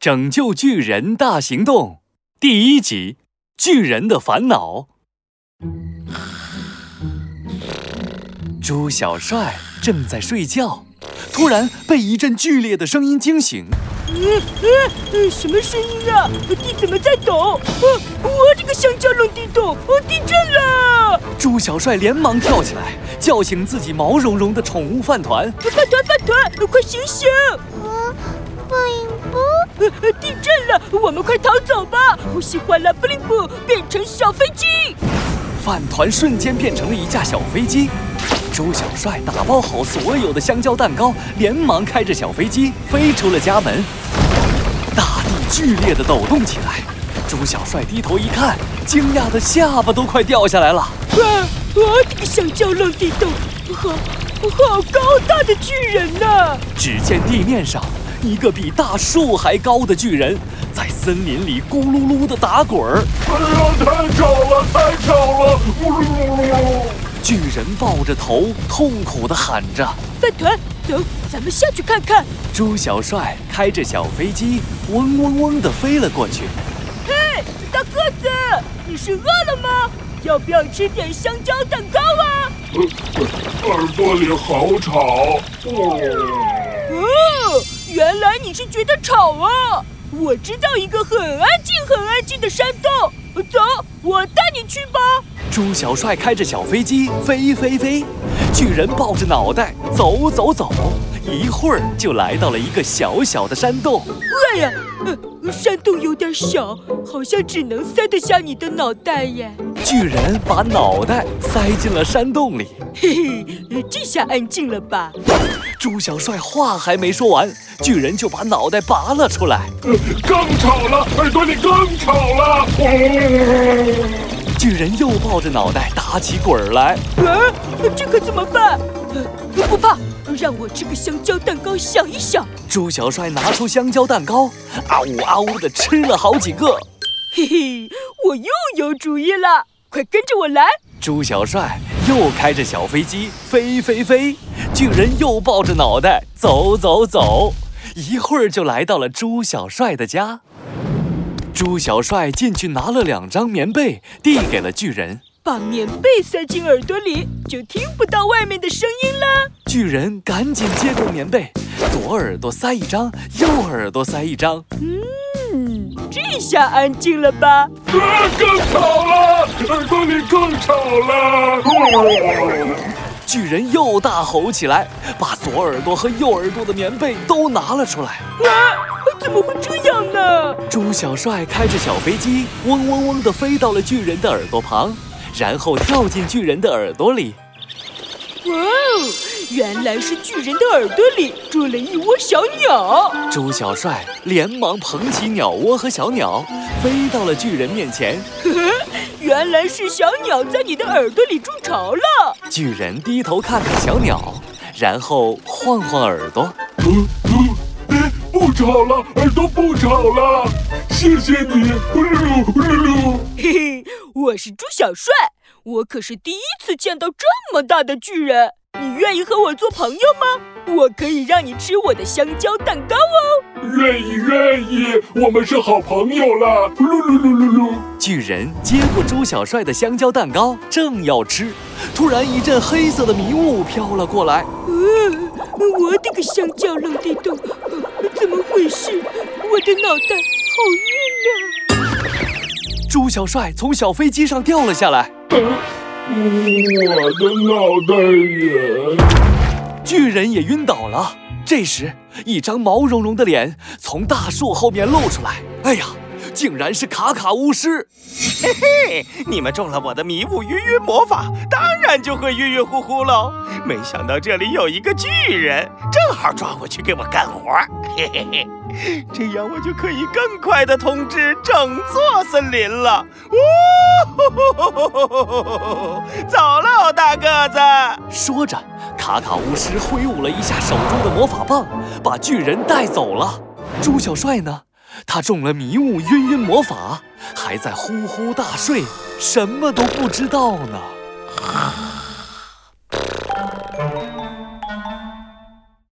拯救巨人大行动第一集：巨人的烦恼。猪小帅正在睡觉，突然被一阵剧烈的声音惊醒。嗯嗯，什么声音啊？地怎么在抖？啊，我这个香蕉冷地洞，我地震了！猪小帅连忙跳起来，叫醒自己毛茸茸的宠物饭团。饭团，饭团，快醒醒！啊，布灵布，地震了，我们快逃走吧！我喜欢了，布灵布变成小飞机。饭团瞬间变成了一架小飞机。猪小帅打包好所有的香蕉蛋糕，连忙开着小飞机飞出了家门。大地剧烈的抖动起来，猪小帅低头一看，惊讶的下巴都快掉下来了。啊！我这个香蕉冷地洞，好，好高大的巨人呐！只见地面上一个比大树还高的巨人，在森林里咕噜噜的打滚儿。哎呀，太吵了，太吵了！咕噜噜噜。巨人抱着头，痛苦地喊着：“饭团，走，咱们下去看看。”猪小帅开着小飞机，嗡嗡嗡地飞了过去。嘿，大个子，你是饿了吗？要不要吃点香蕉蛋糕啊？耳朵里好吵。哦，原来你是觉得吵啊！我知道一个很安静、很安静的山洞，走，我带你去吧。猪小帅开着小飞机飞飞飞，巨人抱着脑袋走走走，一会儿就来到了一个小小的山洞。哎呀，呃，山洞有点小，好像只能塞得下你的脑袋耶。巨人把脑袋塞进了山洞里，嘿嘿，这下安静了吧？猪小帅话还没说完，巨人就把脑袋拔了出来。更吵了，耳朵里更吵了。巨人又抱着脑袋打起滚儿来，啊，这可怎么办？不怕，让我吃个香蕉蛋糕想一想。猪小帅拿出香蕉蛋糕，啊呜啊呜的吃了好几个。嘿嘿，我又有主意了，快跟着我来。猪小帅又开着小飞机飞飞飞，巨人又抱着脑袋走走走，一会儿就来到了猪小帅的家。猪小帅进去拿了两张棉被，递给了巨人。把棉被塞进耳朵里，就听不到外面的声音了。巨人赶紧接过棉被，左耳朵塞一张，右耳朵塞一张。嗯，这下安静了吧？啊，更吵了，耳朵里更吵了。巨人又大吼起来，把左耳朵和右耳朵的棉被都拿了出来。啊，怎么会这样呢？猪小帅开着小飞机，嗡嗡嗡地飞到了巨人的耳朵旁，然后跳进巨人的耳朵里。哇哦，原来是巨人的耳朵里住了一窝小鸟。猪小帅连忙捧起鸟窝和小鸟，飞到了巨人面前。呵呵，原来是小鸟在你的耳朵里筑巢了。巨人低头看看小鸟，然后晃晃耳朵。嗯嗯，哎，不吵了，耳朵不吵了，谢谢你，噜噜噜噜。嘿嘿，我是猪小帅，我可是第一次见到这么大的巨人。你愿意和我做朋友吗？我可以让你吃我的香蕉蛋糕哦。愿意愿意，我们是好朋友了。噜噜噜噜噜。巨人接过猪小帅的香蕉蛋糕，正要吃，突然一阵黑色的迷雾飘了过来。呃，我的个香蕉冷地洞，怎么回事？我的脑袋好晕啊！猪小帅从小飞机上掉了下来。我的脑袋也……巨人也晕倒了。这时，一张毛茸茸的脸从大树后面露出来。哎呀，竟然是卡卡巫师！嘿嘿，你们中了我的迷雾晕晕魔法，当然就会晕晕乎乎喽。没想到这里有一个巨人，正好抓过去给我干活。嘿嘿嘿，这样我就可以更快地统治整座森林了。哦，走喽，大个子！说着，卡卡巫师挥舞了一下手中的魔法棒，把巨人带走了。猪小帅呢？他中了迷雾晕晕魔法，还在呼呼大睡，什么都不知道呢。